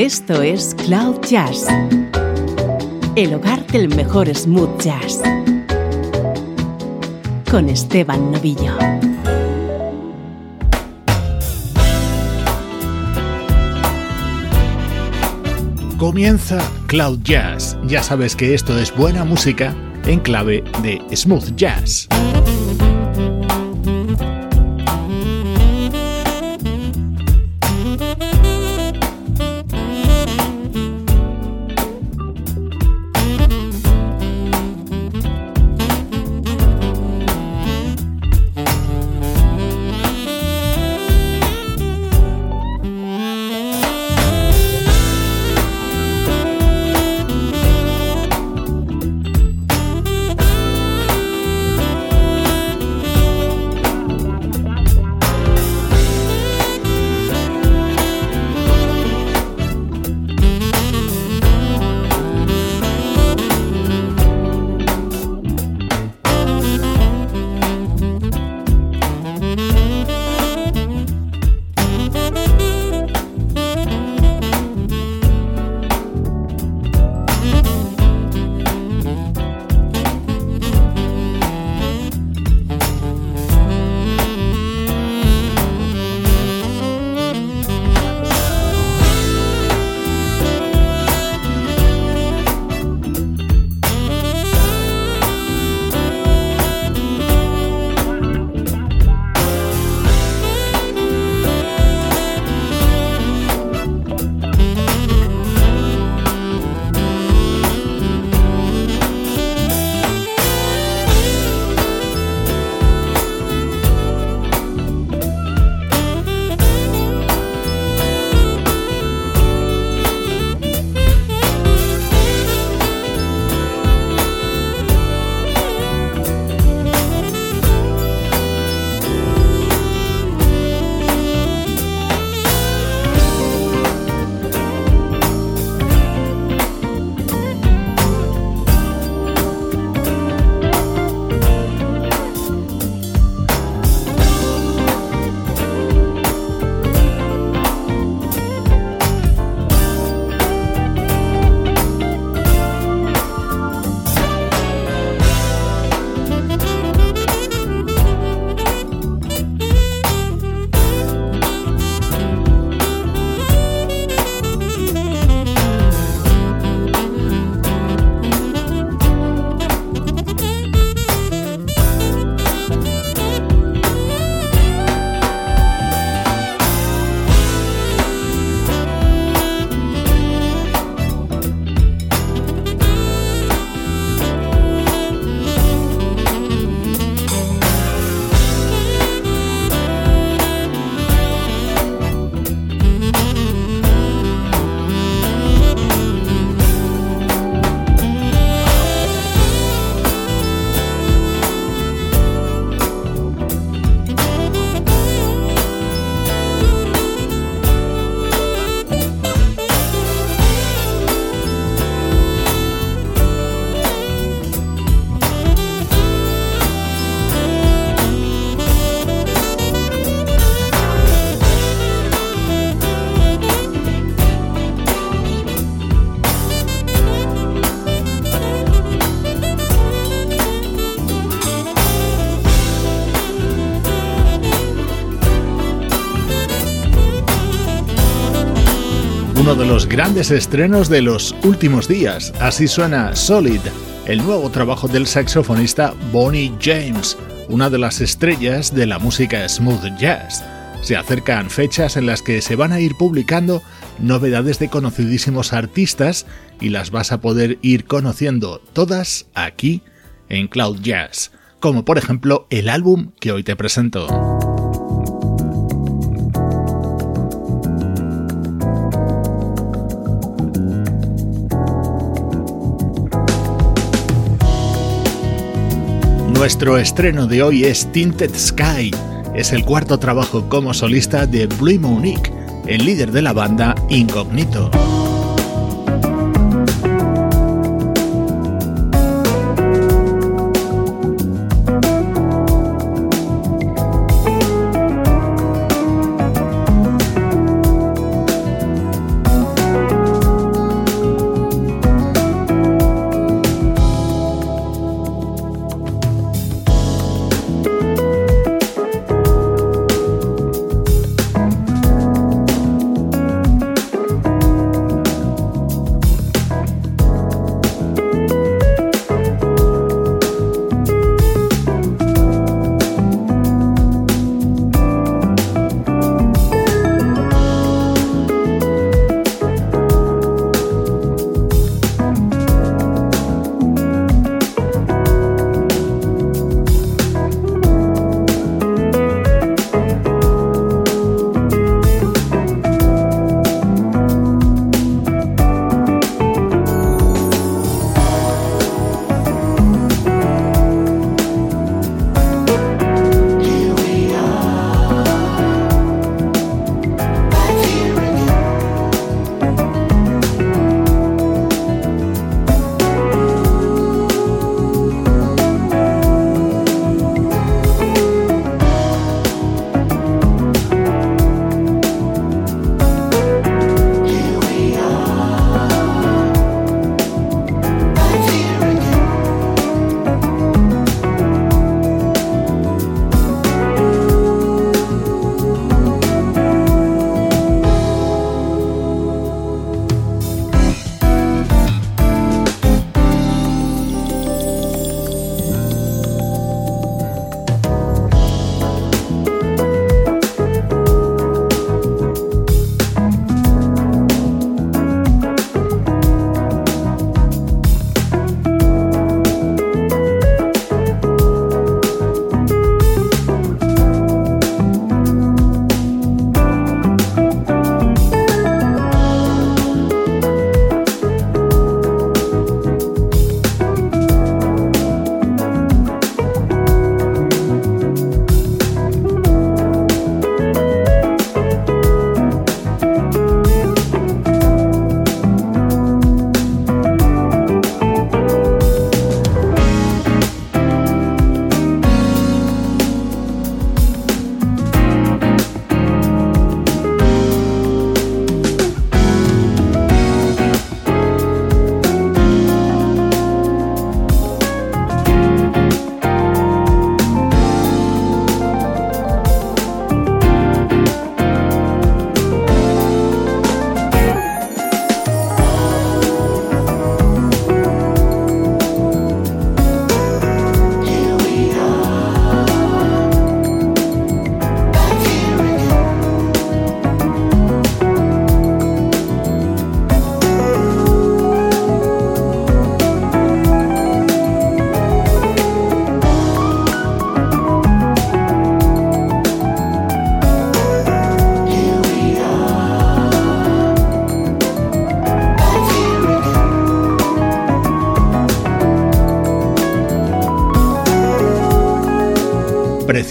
Esto es Cloud Jazz, el hogar del mejor smooth jazz, con Esteban Novillo. Comienza Cloud Jazz. Ya sabes que esto es buena música en clave de smooth jazz. De los grandes estrenos de los últimos días. Así suena Solid, el nuevo trabajo del saxofonista Bonnie James, una de las estrellas de la música smooth jazz. Se acercan fechas en las que se van a ir publicando novedades de conocidísimos artistas y las vas a poder ir conociendo todas aquí en Cloud Jazz, como por ejemplo el álbum que hoy te presento. Nuestro estreno de hoy es Tinted Sky. Es el cuarto trabajo como solista de Blue Monique, el líder de la banda Incognito.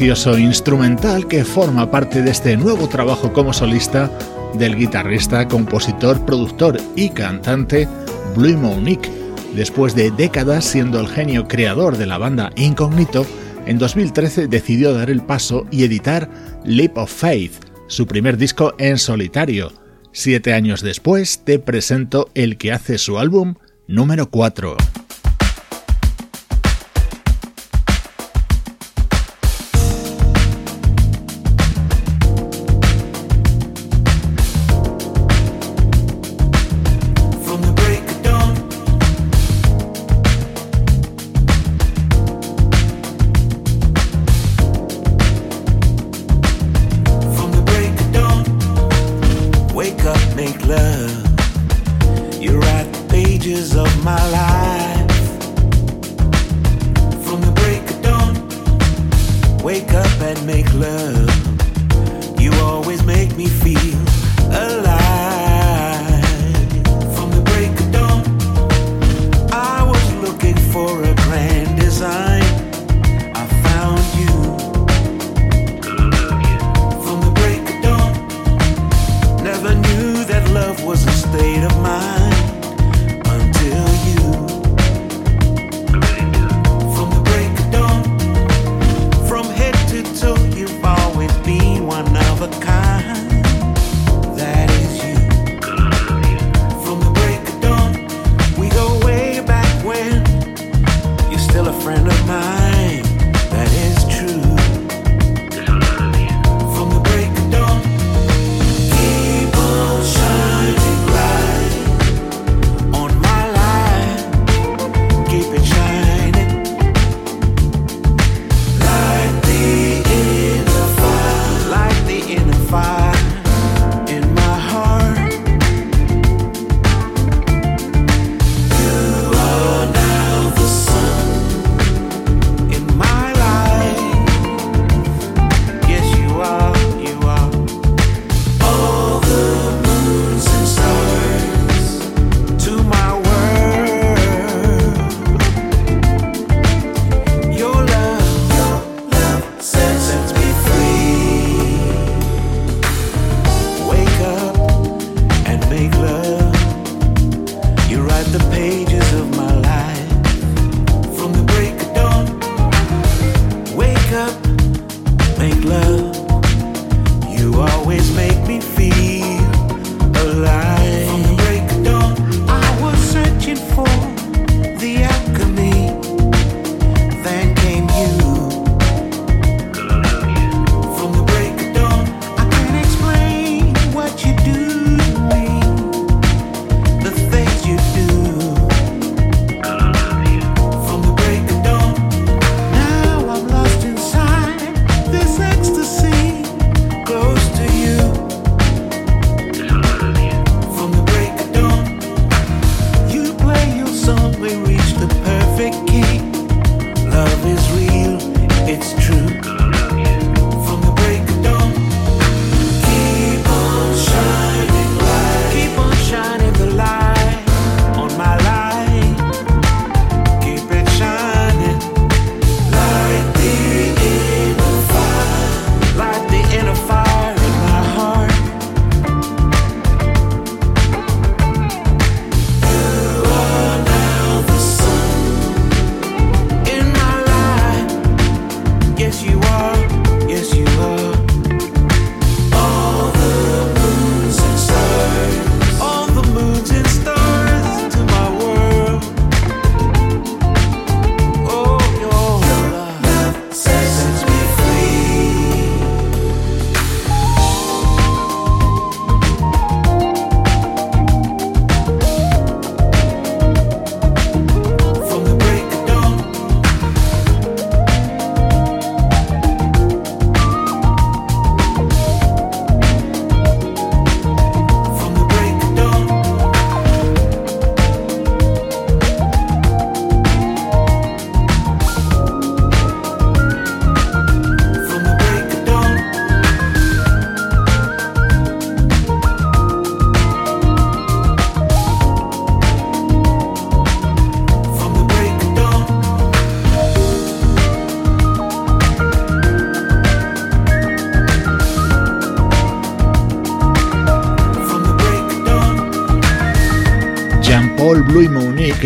Instrumental que forma parte de este nuevo trabajo como solista del guitarrista, compositor, productor y cantante Blue Monique. Después de décadas siendo el genio creador de la banda Incognito, en 2013 decidió dar el paso y editar Leap of Faith, su primer disco en solitario. Siete años después te presento el que hace su álbum número 4. up, make love. You write the pages of my life. From the break of dawn, wake up and make love. You always make me feel alive. From the break of dawn, I was looking for love was a state of mind.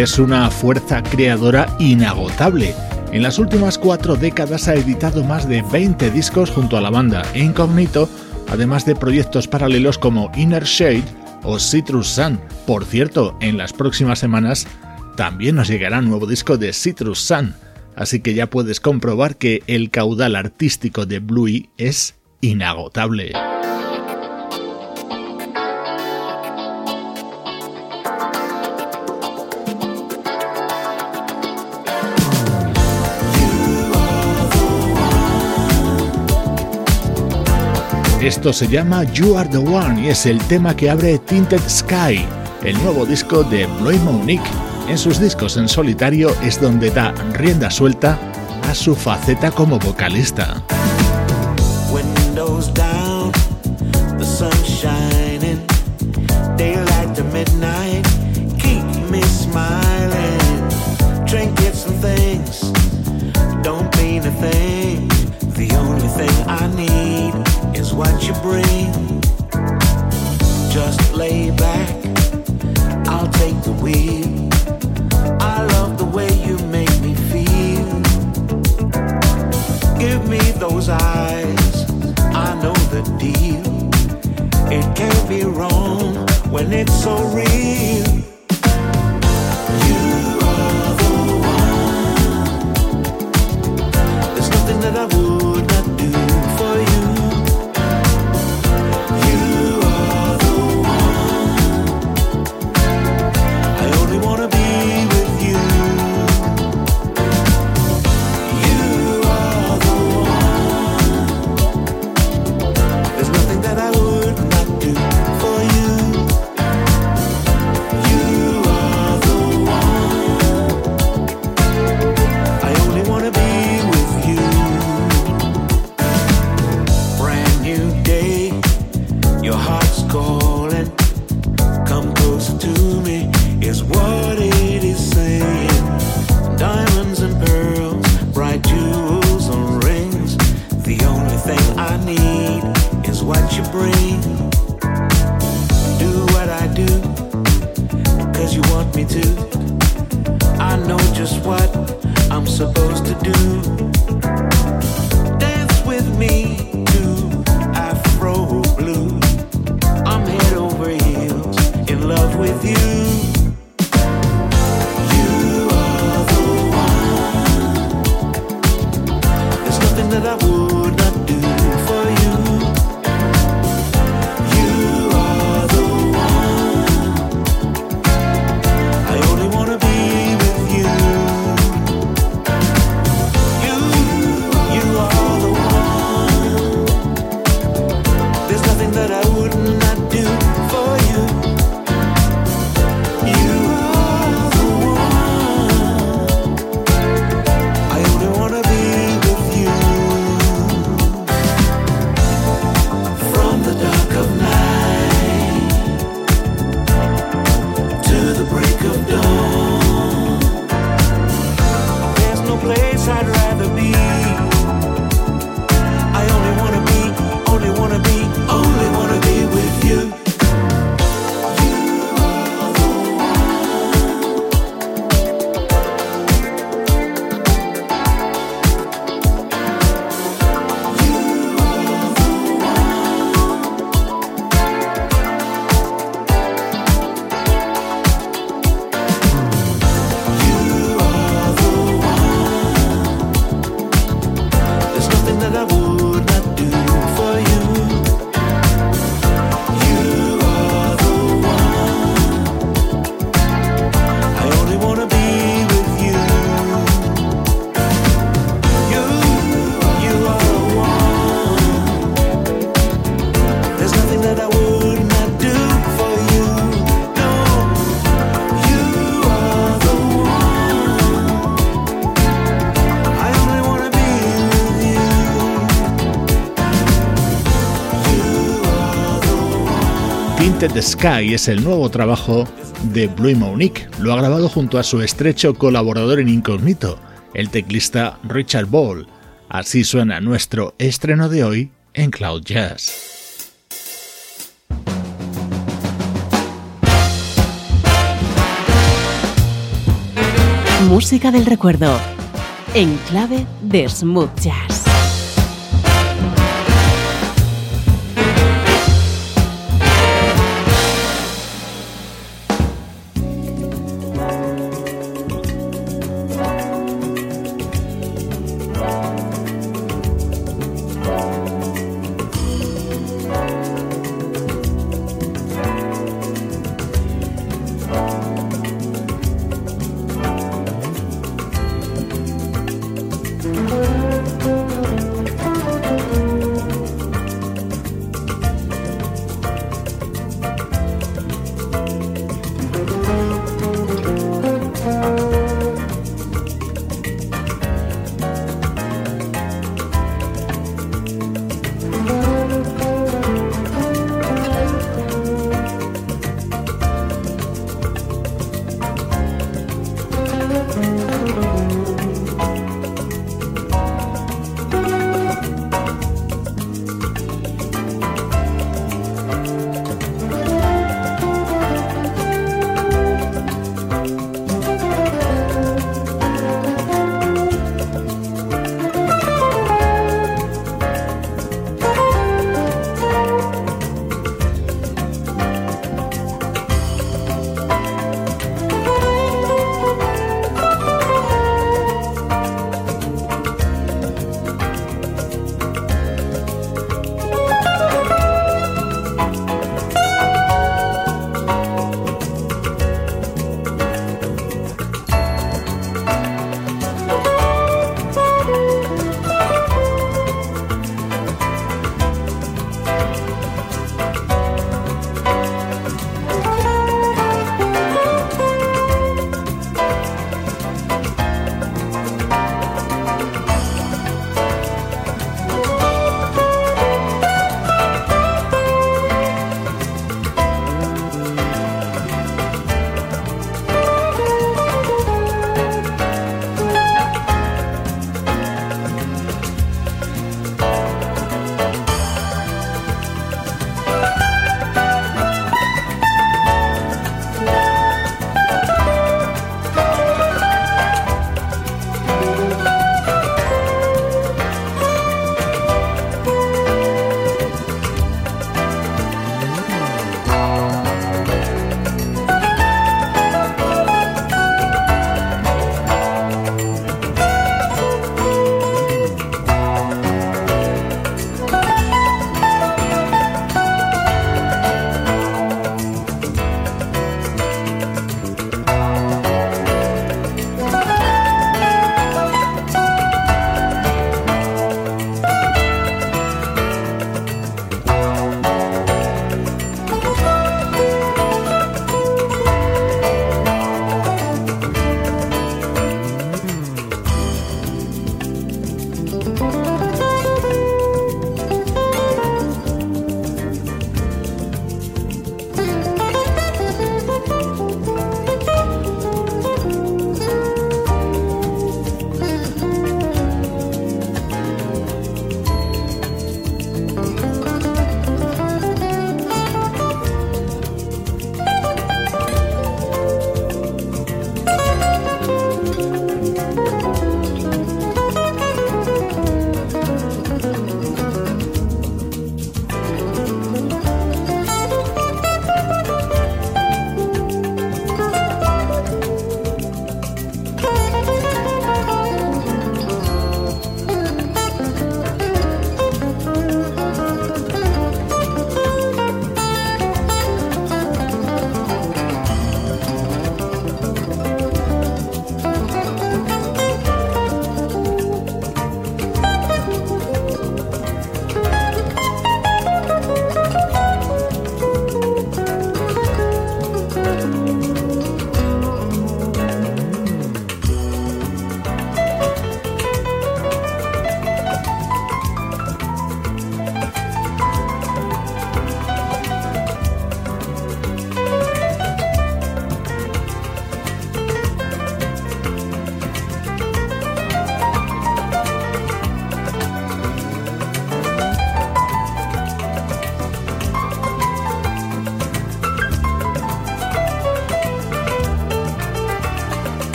Es una fuerza creadora inagotable. En las últimas cuatro décadas ha editado más de 20 discos junto a la banda Incognito, además de proyectos paralelos como Inner Shade o Citrus Sun. Por cierto, en las próximas semanas también nos llegará un nuevo disco de Citrus Sun, así que ya puedes comprobar que el caudal artístico de Bluey es inagotable. Esto se llama You Are the One y es el tema que abre Tinted Sky, el nuevo disco de Bloy Monique. En sus discos en solitario es donde da rienda suelta a su faceta como vocalista. What you bring. Just lay back, I'll take the wheel. I love the way you make me feel. Give me those eyes, I know the deal. It can't be wrong when it's so real. that I the Sky es el nuevo trabajo de Blue Monique. Lo ha grabado junto a su estrecho colaborador en incógnito, el teclista Richard Ball. Así suena nuestro estreno de hoy en Cloud Jazz. Música del recuerdo, en clave de smooth jazz.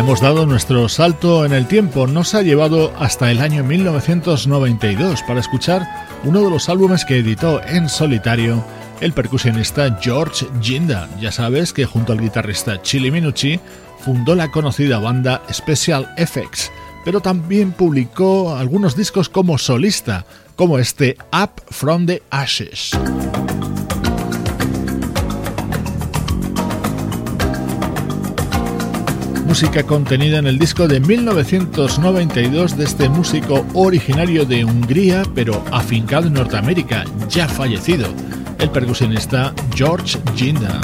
Hemos dado nuestro salto en el tiempo, nos ha llevado hasta el año 1992 para escuchar uno de los álbumes que editó en solitario el percusionista George Ginda. Ya sabes que junto al guitarrista Chili Minucci fundó la conocida banda Special Effects, pero también publicó algunos discos como solista, como este Up from the Ashes. Música contenida en el disco de 1992 de este músico originario de Hungría pero afincado en Norteamérica, ya fallecido, el percusionista George Ginda.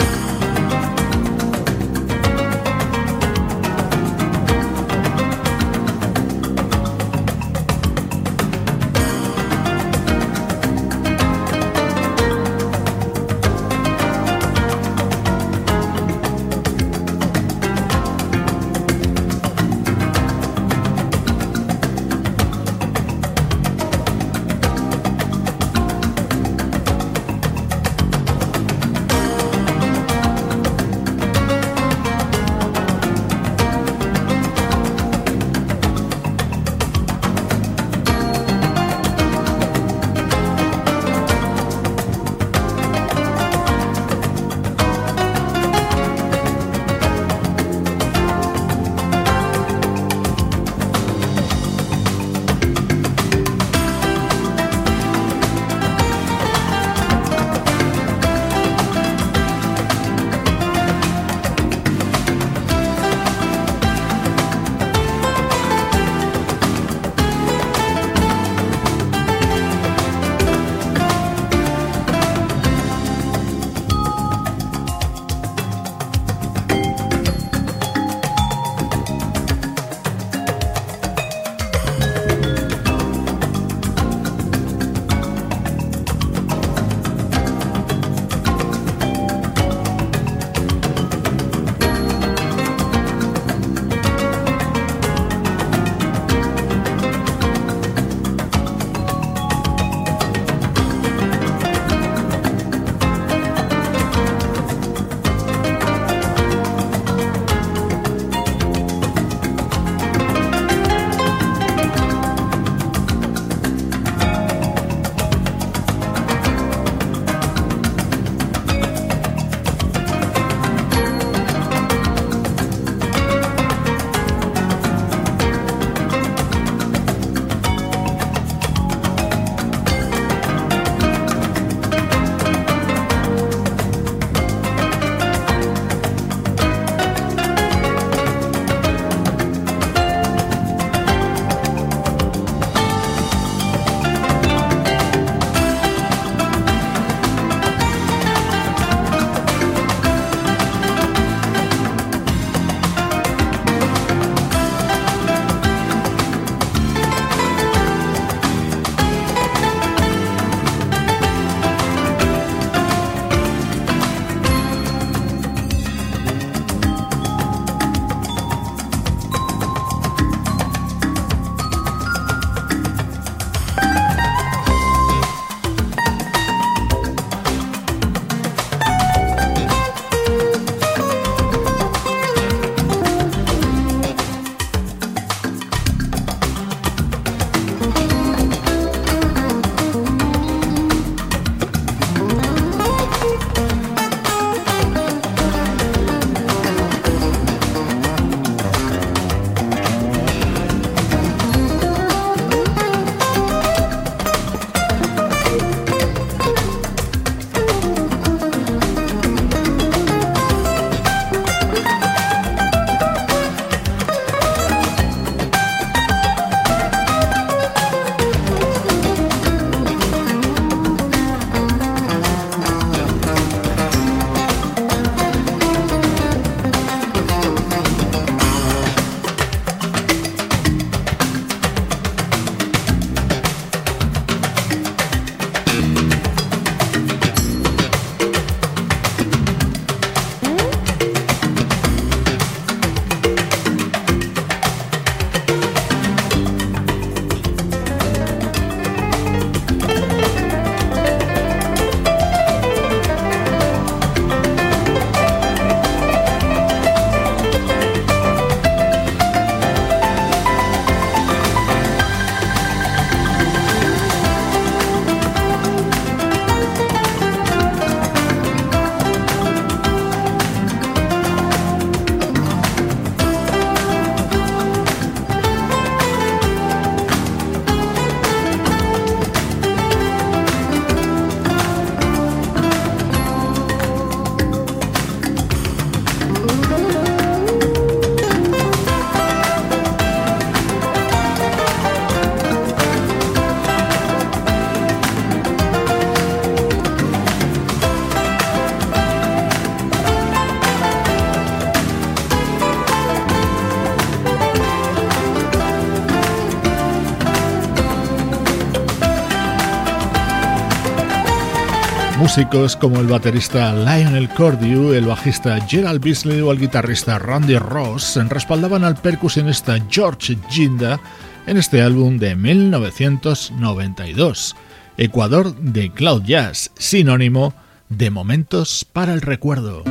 Músicos como el baterista Lionel Cordew, el bajista Gerald Beasley o el guitarrista Randy Ross respaldaban al percusionista George Ginda en este álbum de 1992, Ecuador de Cloud Jazz, sinónimo de momentos para el recuerdo.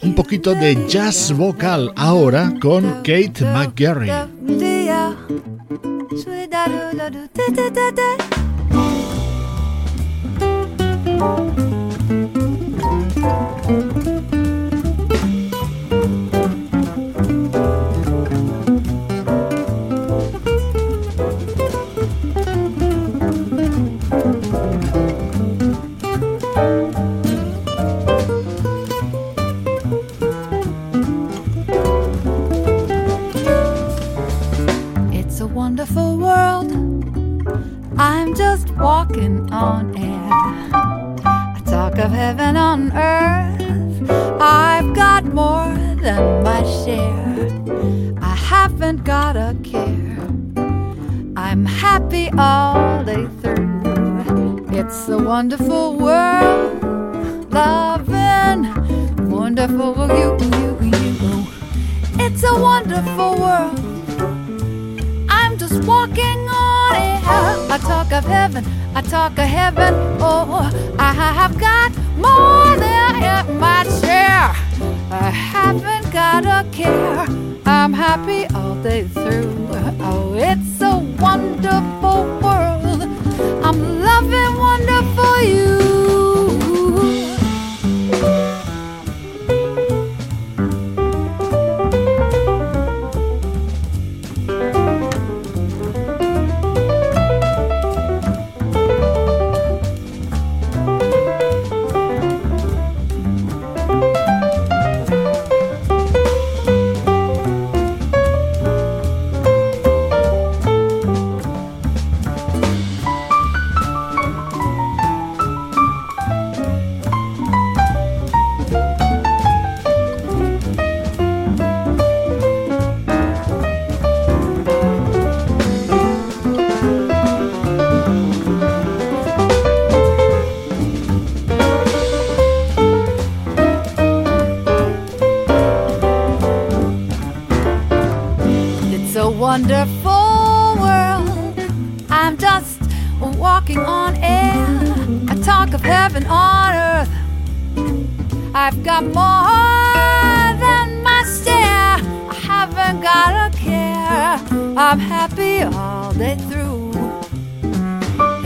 Un poquito de jazz vocal ahora con Kate McGarry. Than my share. I haven't got a care. I'm happy all day through. It's a wonderful world. Loving, wonderful you, you, you. It's a wonderful world. I'm just walking on air. I talk of heaven I talk of heaven, oh, I have got more than my share. I haven't got a care. I'm happy all day through. Oh, it's a wonderful world.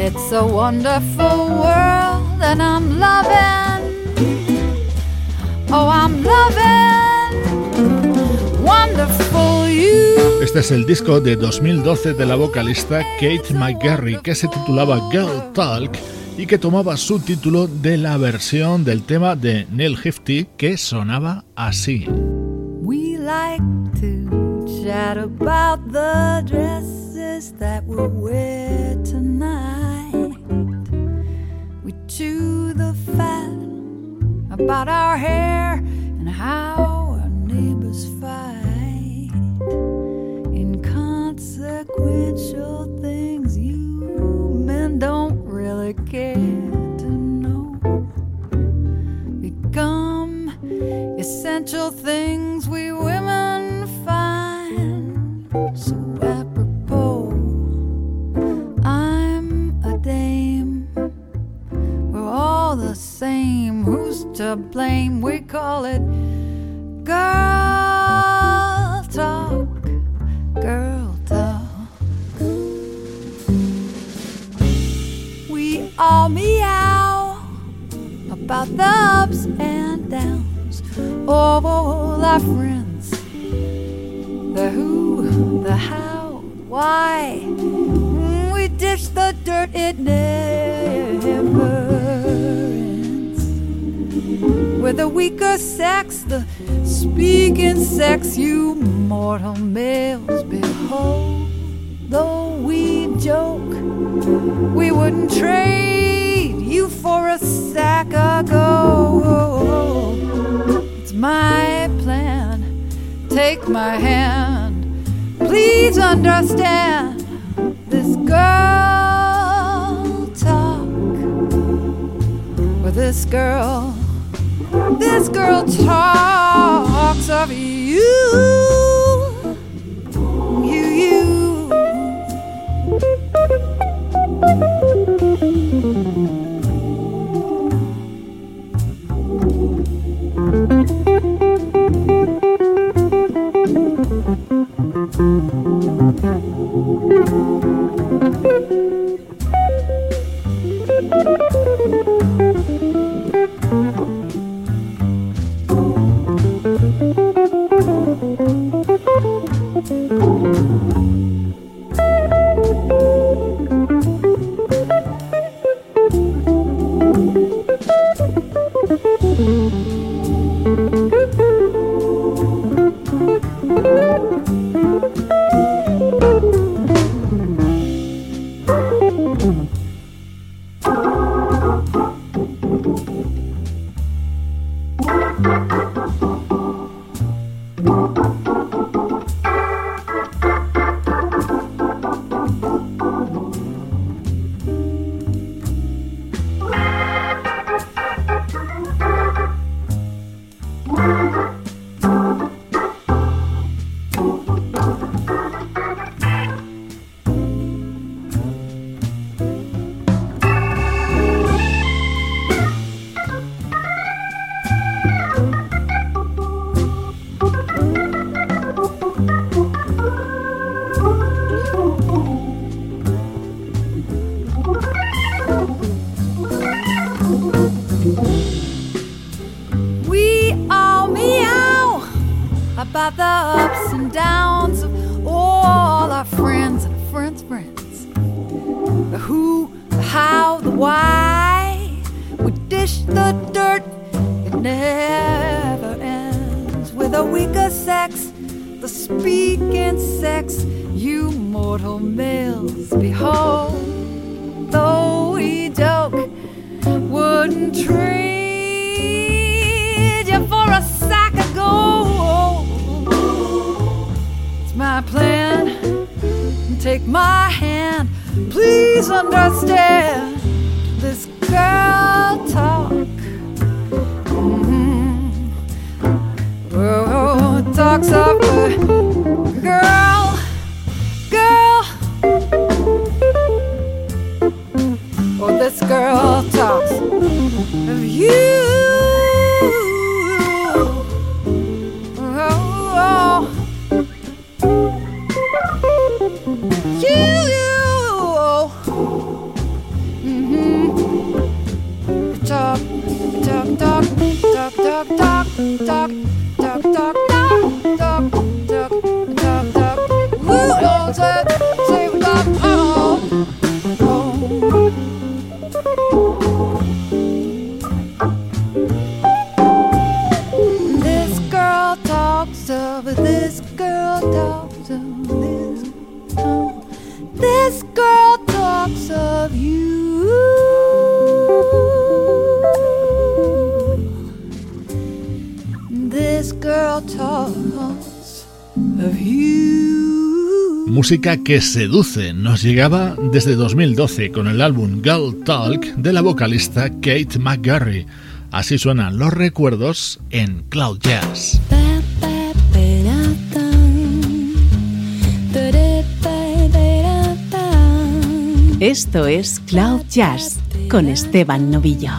It's a wonderful world, and I'm loving. Oh, I'm loving. Wonderful you. Este es el disco de 2012 de la vocalista Kate McGarry que se titulaba Girl Talk y que tomaba su título de la versión del tema de Neil Hefti que sonaba así. We like to chat about the dresses that we'll wear tonight. Chew the fat about our hair and how our neighbors fight. inconsequential things you men don't really care to know become essential things we women the same. Who's to blame? We call it girl talk, girl. Talk. We all meow about the ups and downs of all our friends. The who, the how, why. We dish the dirt, it never with the weaker sex, the speaking sex you mortal males behold. Though we joke, we wouldn't trade you for a sack of gold. It's my plan. Take my hand. Please understand this girl talk with this girl this girl talks of you. About the ups and downs of all our friends and friends' friends. The who, the how, the why. We dish the dirt, it never ends. With a weaker sex, the speaking sex, you mortal males behold. Though we joke, wouldn't trade Take my hand, please understand this girl talk. Mm-hmm. Oh, talks of a girl, girl. Oh, this girl talks of you. Música que seduce nos llegaba desde 2012 con el álbum Girl Talk de la vocalista Kate McGarry. Así suenan los recuerdos en Cloud Jazz. Esto es Cloud Jazz con Esteban Novillo.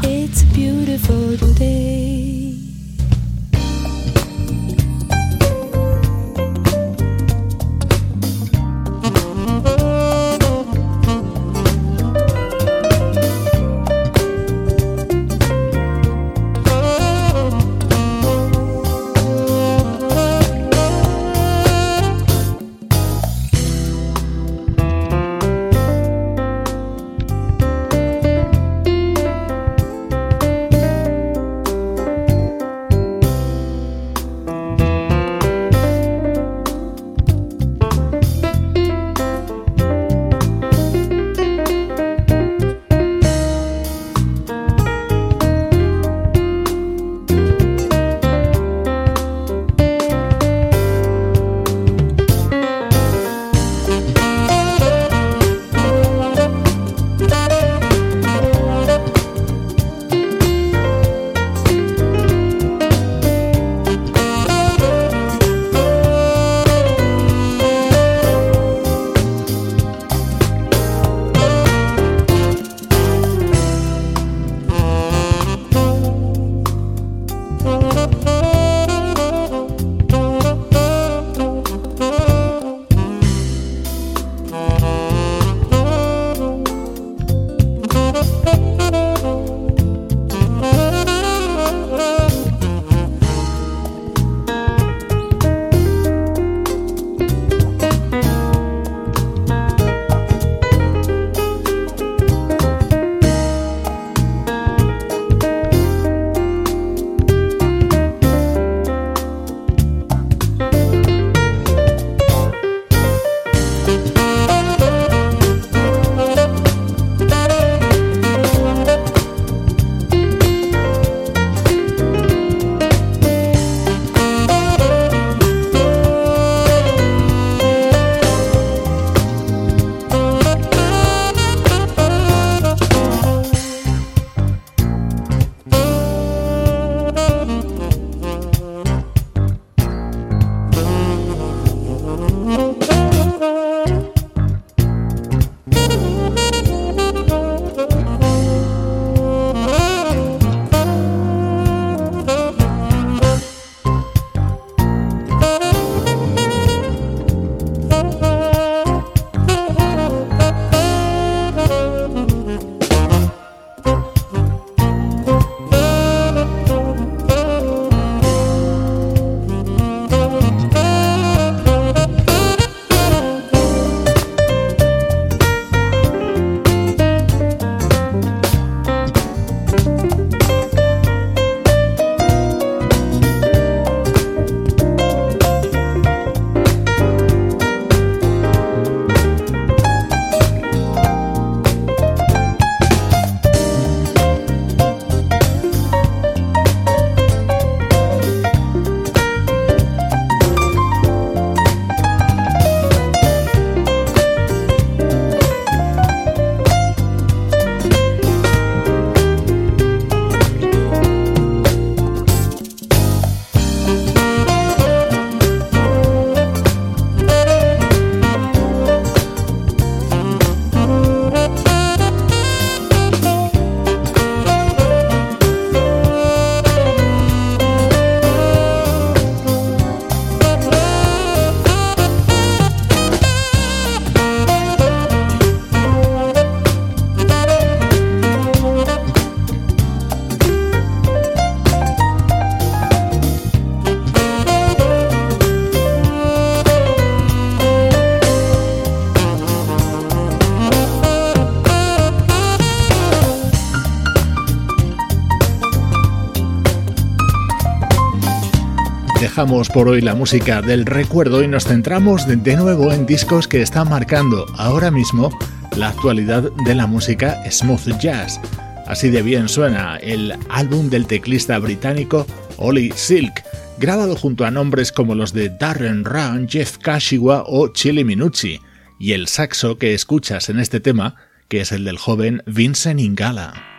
Dejamos por hoy la música del recuerdo y nos centramos de nuevo en discos que están marcando ahora mismo la actualidad de la música smooth jazz. Así de bien suena el álbum del teclista británico Ollie Silk, grabado junto a nombres como los de Darren Run, Jeff Kashiwa o Chili Minucci, y el saxo que escuchas en este tema, que es el del joven Vincent Ingala.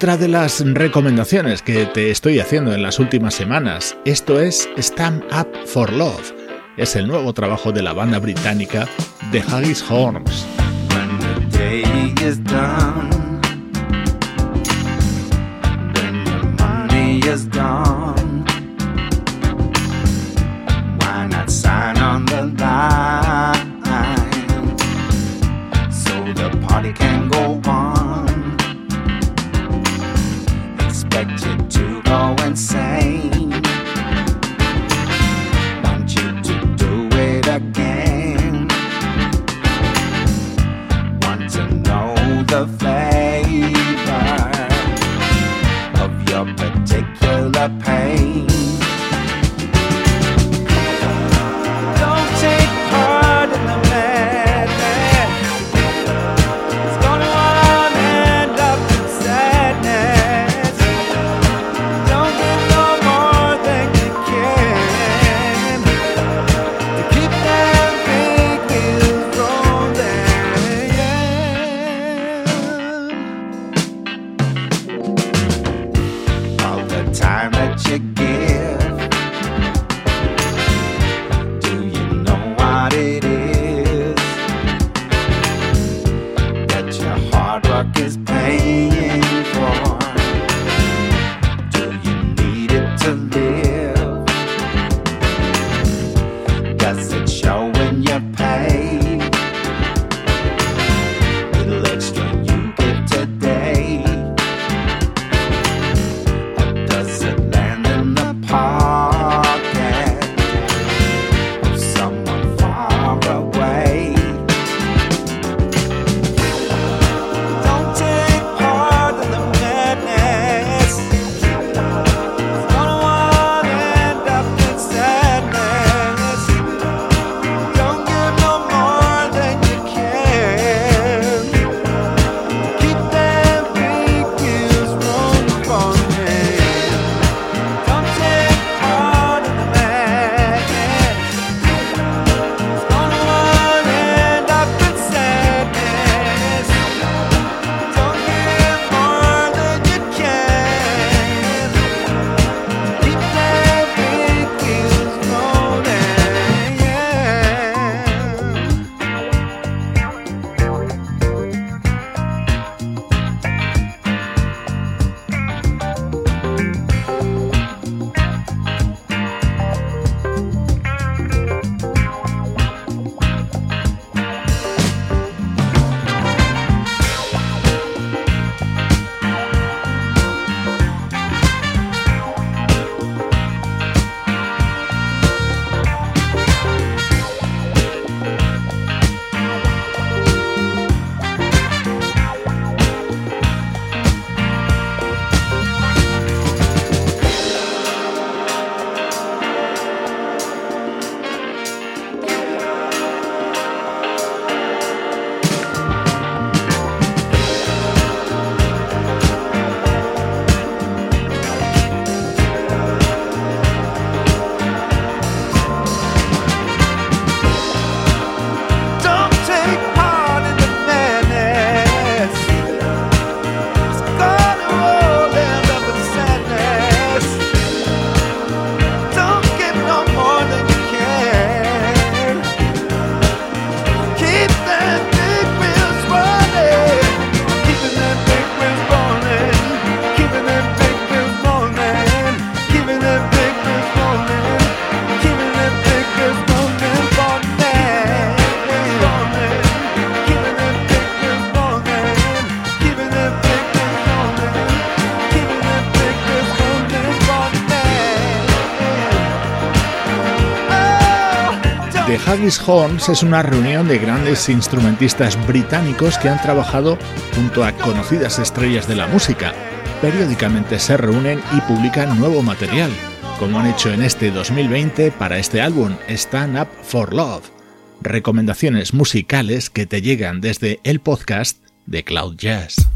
Otra de las recomendaciones que te estoy haciendo en las últimas semanas, esto es Stand Up for Love. Es el nuevo trabajo de la banda británica The Haggis Horns. Haggis Horns es una reunión de grandes instrumentistas británicos que han trabajado junto a conocidas estrellas de la música. Periódicamente se reúnen y publican nuevo material, como han hecho en este 2020 para este álbum Stand Up for Love. Recomendaciones musicales que te llegan desde el podcast de Cloud Jazz.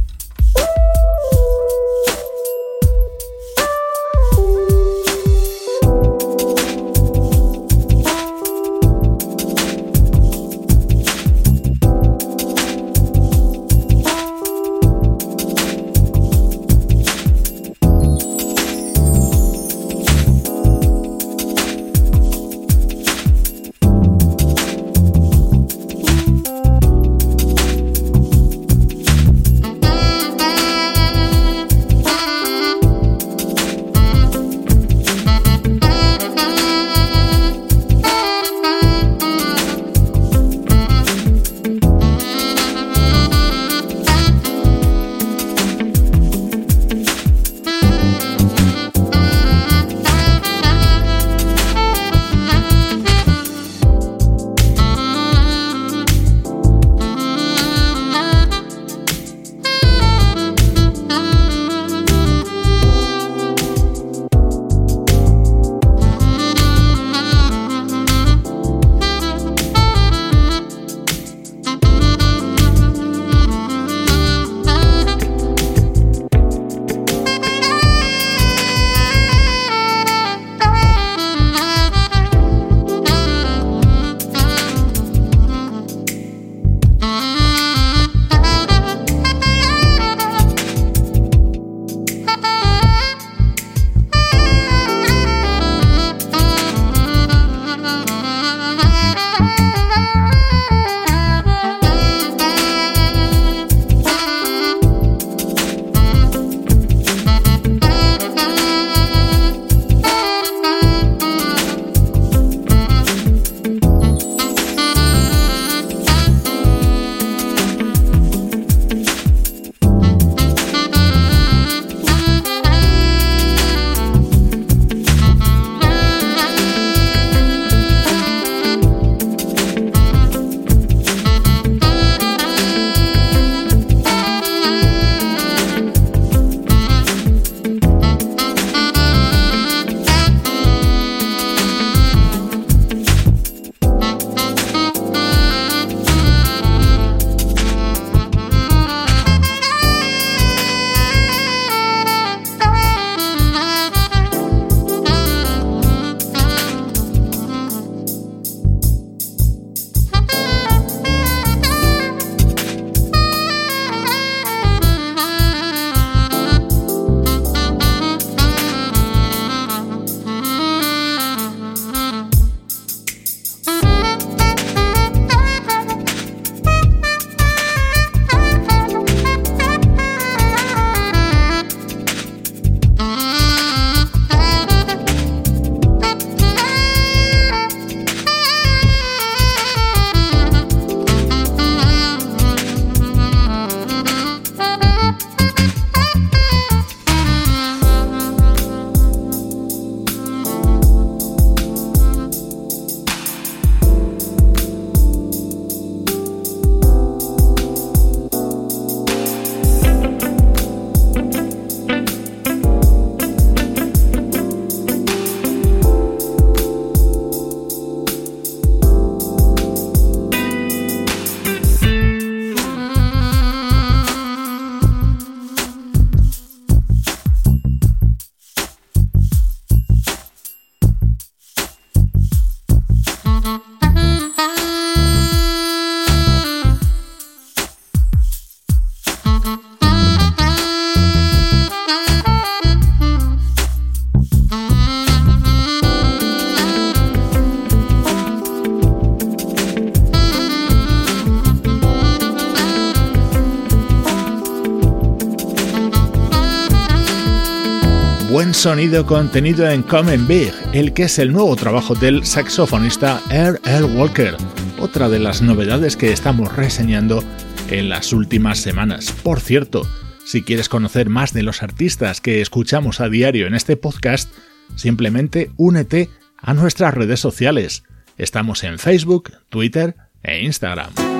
Sonido contenido en Common Big, el que es el nuevo trabajo del saxofonista R. L. Walker, otra de las novedades que estamos reseñando en las últimas semanas. Por cierto, si quieres conocer más de los artistas que escuchamos a diario en este podcast, simplemente únete a nuestras redes sociales. Estamos en Facebook, Twitter e Instagram.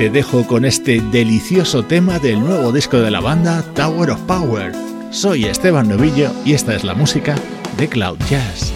Te dejo con este delicioso tema del nuevo disco de la banda Tower of Power. Soy Esteban Novillo y esta es la música de Cloud Jazz.